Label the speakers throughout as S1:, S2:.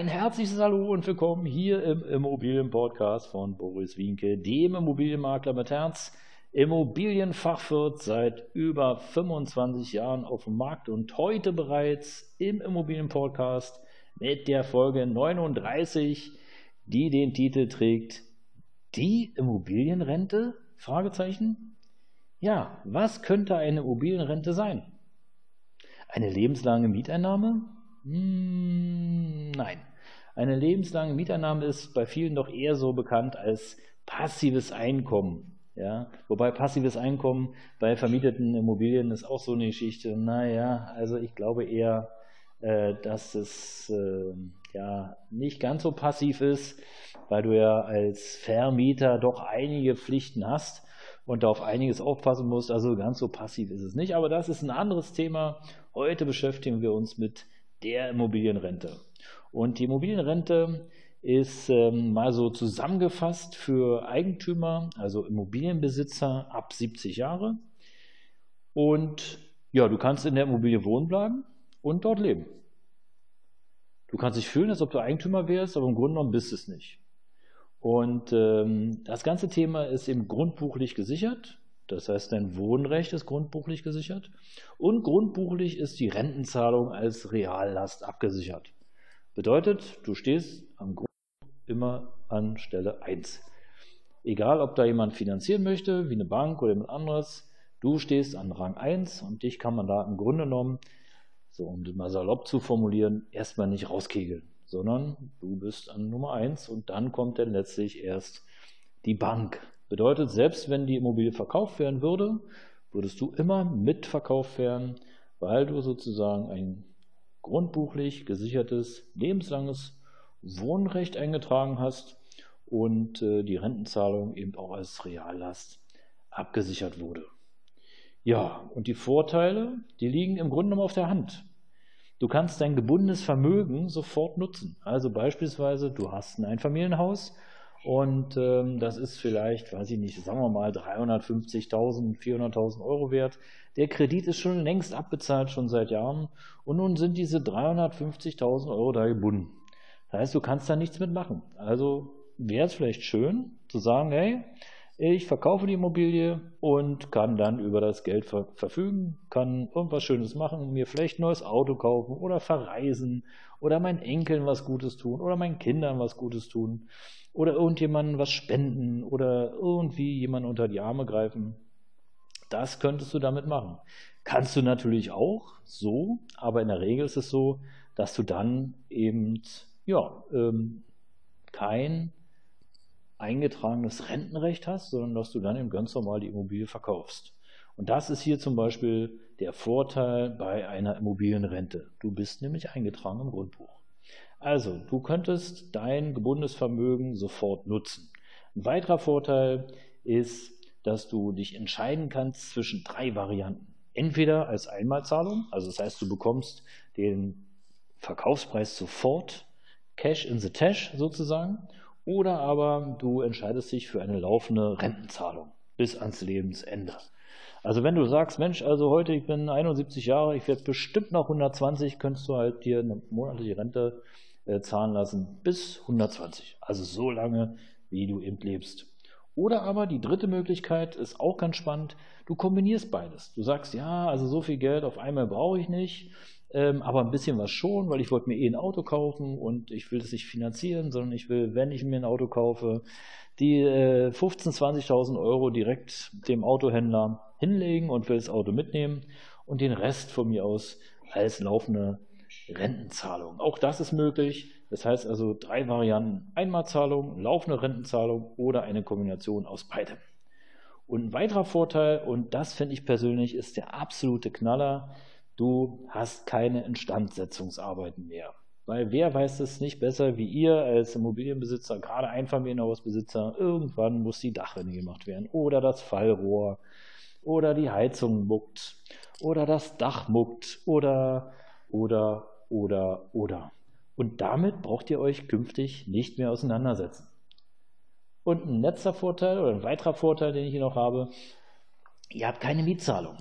S1: Ein herzliches Hallo und willkommen hier im Immobilienpodcast von Boris Wienke, dem Immobilienmakler mit Herz, Immobilienfachwirt seit über 25 Jahren auf dem Markt und heute bereits im Immobilienpodcast mit der Folge 39, die den Titel trägt Die Immobilienrente? Fragezeichen. Ja, was könnte eine Immobilienrente sein? Eine lebenslange Mieteinnahme? Hm, nein. Eine lebenslange Mieteinnahme ist bei vielen doch eher so bekannt als passives Einkommen. Ja, wobei passives Einkommen bei vermieteten Immobilien ist auch so eine Geschichte. Naja, also ich glaube eher, äh, dass es äh, ja nicht ganz so passiv ist, weil du ja als Vermieter doch einige Pflichten hast und auf einiges aufpassen musst. Also ganz so passiv ist es nicht. Aber das ist ein anderes Thema. Heute beschäftigen wir uns mit der Immobilienrente. Und die Immobilienrente ist ähm, mal so zusammengefasst für Eigentümer, also Immobilienbesitzer ab 70 Jahre. Und ja, du kannst in der Immobilie wohnen bleiben und dort leben. Du kannst dich fühlen, als ob du Eigentümer wärst, aber im Grunde genommen bist es nicht. Und ähm, das ganze Thema ist eben grundbuchlich gesichert. Das heißt, dein Wohnrecht ist grundbuchlich gesichert. Und grundbuchlich ist die Rentenzahlung als Reallast abgesichert. Bedeutet, du stehst am Grund immer an Stelle 1. Egal, ob da jemand finanzieren möchte, wie eine Bank oder jemand anderes, du stehst an Rang 1 und dich kann man da im Grunde genommen, so um das mal salopp zu formulieren, erstmal nicht rauskegeln, sondern du bist an Nummer 1 und dann kommt dann letztlich erst die Bank. Bedeutet, selbst wenn die Immobilie verkauft werden würde, würdest du immer mitverkauft werden, weil du sozusagen ein grundbuchlich gesichertes lebenslanges Wohnrecht eingetragen hast und äh, die Rentenzahlung eben auch als Reallast abgesichert wurde. Ja, und die Vorteile, die liegen im Grunde genommen auf der Hand. Du kannst dein gebundenes Vermögen sofort nutzen. Also beispielsweise, du hast ein Einfamilienhaus und ähm, das ist vielleicht, weiß ich nicht, sagen wir mal 350.000, 400.000 Euro wert. Der Kredit ist schon längst abbezahlt, schon seit Jahren. Und nun sind diese 350.000 Euro da gebunden. Das heißt, du kannst da nichts mitmachen. Also wäre es vielleicht schön zu sagen, hey, ich verkaufe die Immobilie und kann dann über das Geld ver verfügen, kann irgendwas Schönes machen, mir vielleicht ein neues Auto kaufen oder verreisen oder meinen Enkeln was Gutes tun oder meinen Kindern was Gutes tun oder irgendjemandem was spenden oder irgendwie jemand unter die Arme greifen. Das könntest du damit machen. Kannst du natürlich auch so, aber in der Regel ist es so, dass du dann eben ja, ähm, kein eingetragenes Rentenrecht hast, sondern dass du dann eben ganz normal die Immobilie verkaufst. Und das ist hier zum Beispiel der Vorteil bei einer Immobilienrente. Du bist nämlich eingetragen im Grundbuch. Also, du könntest dein gebundenes Vermögen sofort nutzen. Ein weiterer Vorteil ist, dass du dich entscheiden kannst zwischen drei Varianten. Entweder als Einmalzahlung, also das heißt, du bekommst den Verkaufspreis sofort, Cash in the Tash sozusagen, oder aber du entscheidest dich für eine laufende Rentenzahlung bis ans Lebensende. Also wenn du sagst, Mensch, also heute, ich bin 71 Jahre, ich werde bestimmt noch 120, könntest du halt dir eine monatliche Rente äh, zahlen lassen bis 120. Also so lange, wie du eben lebst. Oder aber die dritte Möglichkeit ist auch ganz spannend. Du kombinierst beides. Du sagst, ja, also so viel Geld auf einmal brauche ich nicht, ähm, aber ein bisschen was schon, weil ich wollte mir eh ein Auto kaufen und ich will das nicht finanzieren, sondern ich will, wenn ich mir ein Auto kaufe, die äh, 15.000, 20.000 Euro direkt dem Autohändler hinlegen und will das Auto mitnehmen und den Rest von mir aus als laufende Rentenzahlung. Auch das ist möglich. Das heißt also drei Varianten. Einmalzahlung, laufende Rentenzahlung oder eine Kombination aus beidem. Und ein weiterer Vorteil, und das finde ich persönlich, ist der absolute Knaller. Du hast keine Instandsetzungsarbeiten mehr. Weil wer weiß es nicht besser wie ihr als Immobilienbesitzer, gerade Einfamilienhausbesitzer, irgendwann muss die Dachrinne gemacht werden oder das Fallrohr oder die Heizung muckt oder das Dach muckt oder, oder, oder, oder. Und damit braucht ihr euch künftig nicht mehr auseinandersetzen. Und ein letzter Vorteil oder ein weiterer Vorteil, den ich hier noch habe, ihr habt keine Mietzahlung.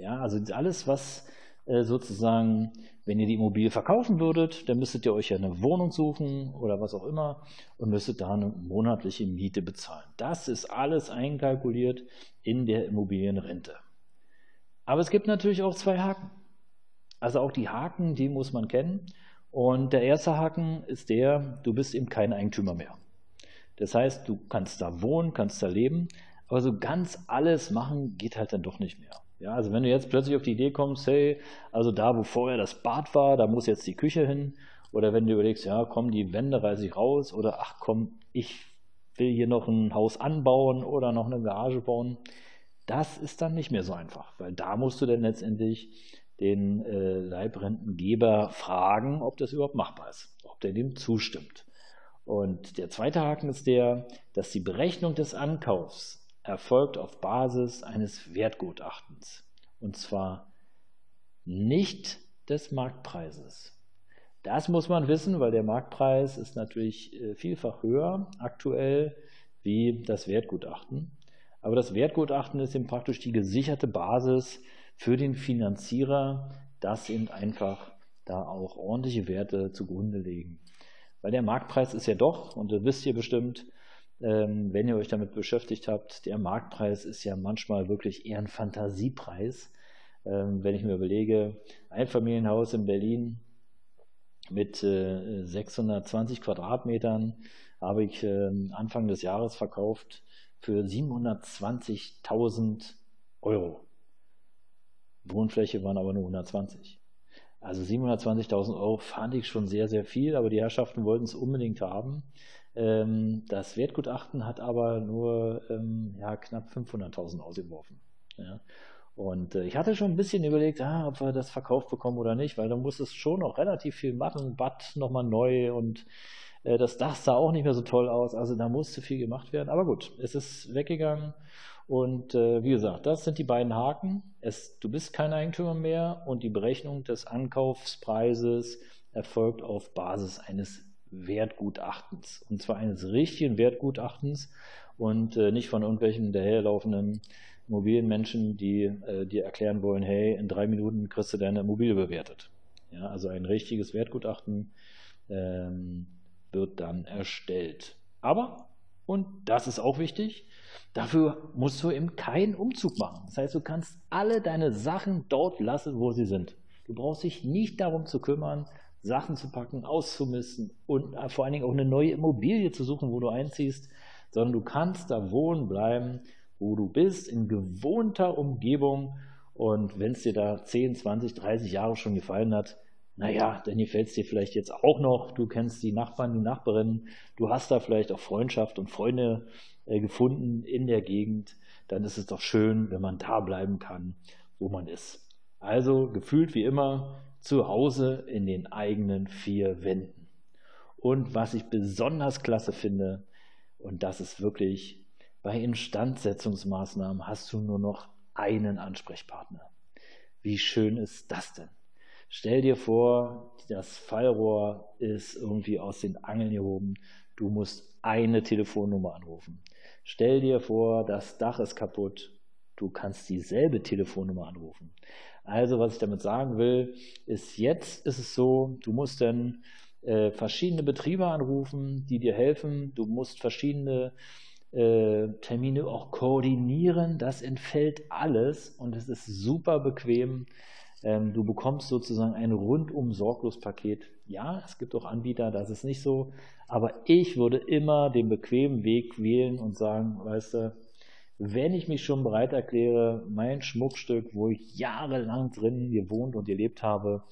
S1: Ja, also alles, was äh, sozusagen, wenn ihr die Immobilie verkaufen würdet, dann müsstet ihr euch ja eine Wohnung suchen oder was auch immer und müsstet da eine monatliche Miete bezahlen. Das ist alles einkalkuliert in der Immobilienrente. Aber es gibt natürlich auch zwei Haken. Also auch die Haken, die muss man kennen. Und der erste Haken ist der, du bist eben kein Eigentümer mehr. Das heißt, du kannst da wohnen, kannst da leben, aber so ganz alles machen geht halt dann doch nicht mehr. Ja, also wenn du jetzt plötzlich auf die Idee kommst, hey, also da, wo vorher das Bad war, da muss jetzt die Küche hin, oder wenn du überlegst, ja, komm, die Wände reiße ich raus, oder ach komm, ich will hier noch ein Haus anbauen oder noch eine Garage bauen, das ist dann nicht mehr so einfach, weil da musst du dann letztendlich den äh, Leibrentengeber fragen, ob das überhaupt machbar ist, ob der dem zustimmt. Und der zweite Haken ist der, dass die Berechnung des Ankaufs erfolgt auf Basis eines Wertgutachtens. Und zwar nicht des Marktpreises. Das muss man wissen, weil der Marktpreis ist natürlich äh, vielfach höher aktuell wie das Wertgutachten. Aber das Wertgutachten ist eben praktisch die gesicherte Basis für den Finanzierer, dass eben einfach da auch ordentliche Werte zugrunde legen. Weil der Marktpreis ist ja doch, und das wisst ihr bestimmt, ähm, wenn ihr euch damit beschäftigt habt, der Marktpreis ist ja manchmal wirklich eher ein Fantasiepreis. Ähm, wenn ich mir überlege, ein Familienhaus in Berlin mit äh, 620 Quadratmetern habe ich äh, Anfang des Jahres verkauft für 720.000 Euro. Wohnfläche waren aber nur 120. Also 720.000 Euro fand ich schon sehr, sehr viel, aber die Herrschaften wollten es unbedingt haben. Ähm, das Wertgutachten hat aber nur ähm, ja, knapp 500.000 ausgeworfen. Ja. Und äh, ich hatte schon ein bisschen überlegt, ah, ob wir das verkauft bekommen oder nicht, weil da muss es schon noch relativ viel machen, Bad nochmal neu und äh, das Dach sah auch nicht mehr so toll aus. Also da musste viel gemacht werden. Aber gut, es ist weggegangen und äh, wie gesagt, das sind die beiden Haken. Es, du bist kein Eigentümer mehr und die Berechnung des Ankaufspreises erfolgt auf Basis eines Wertgutachtens. Und zwar eines richtigen Wertgutachtens und äh, nicht von irgendwelchen hinterherlaufenden Immobilienmenschen, die äh, dir erklären wollen, hey, in drei Minuten kriegst du deine Immobilie bewertet. Ja, also ein richtiges Wertgutachten ähm, wird dann erstellt. Aber, und das ist auch wichtig, Dafür musst du eben keinen Umzug machen. Das heißt, du kannst alle deine Sachen dort lassen, wo sie sind. Du brauchst dich nicht darum zu kümmern, Sachen zu packen, auszumisten und äh, vor allen Dingen auch eine neue Immobilie zu suchen, wo du einziehst, sondern du kannst da wohnen bleiben, wo du bist, in gewohnter Umgebung. Und wenn es dir da 10, 20, 30 Jahre schon gefallen hat, naja, dann gefällt es dir vielleicht jetzt auch noch. Du kennst die Nachbarn, die Nachbarinnen. Du hast da vielleicht auch Freundschaft und Freunde äh, gefunden in der Gegend, dann ist es doch schön, wenn man da bleiben kann, wo man ist. Also gefühlt wie immer zu Hause in den eigenen vier Wänden. Und was ich besonders klasse finde, und das ist wirklich, bei Instandsetzungsmaßnahmen hast du nur noch einen Ansprechpartner. Wie schön ist das denn? Stell dir vor, das Fallrohr ist irgendwie aus den Angeln gehoben. Du musst eine Telefonnummer anrufen. Stell dir vor, das Dach ist kaputt. Du kannst dieselbe Telefonnummer anrufen. Also, was ich damit sagen will, ist jetzt ist es so, du musst dann äh, verschiedene Betriebe anrufen, die dir helfen. Du musst verschiedene äh, Termine auch koordinieren. Das entfällt alles und es ist super bequem. Ähm, du bekommst sozusagen ein rundum sorglos Paket. Ja, es gibt auch Anbieter, das ist nicht so. Aber ich würde immer den bequemen Weg wählen und sagen, weißt du, wenn ich mich schon bereit erkläre, mein Schmuckstück, wo ich jahrelang drin gewohnt und gelebt habe,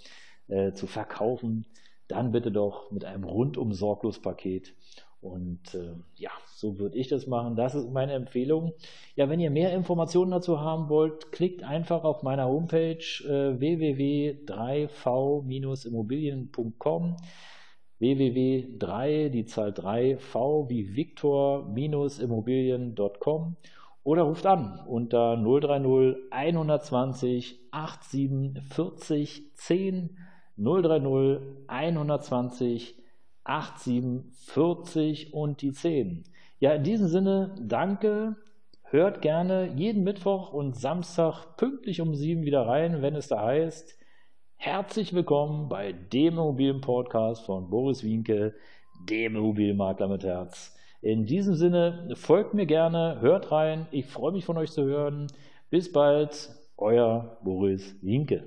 S1: äh, zu verkaufen, dann bitte doch mit einem rundum sorglos Paket. Und äh, ja, so würde ich das machen. Das ist meine Empfehlung. Ja, wenn ihr mehr Informationen dazu haben wollt, klickt einfach auf meiner Homepage äh, www.3v-immobilien.com www.3, die Zahl 3, v wie Victor-immobilien.com oder ruft an unter 030 120 8740 10 030 120 8740 und die 10. Ja, in diesem Sinne, danke. Hört gerne jeden Mittwoch und Samstag pünktlich um 7 wieder rein, wenn es da heißt. Herzlich willkommen bei dem Immobilien-Podcast von Boris Wienke, dem Immobilienmakler mit Herz. In diesem Sinne, folgt mir gerne, hört rein. Ich freue mich von euch zu hören. Bis bald, euer Boris Wienke.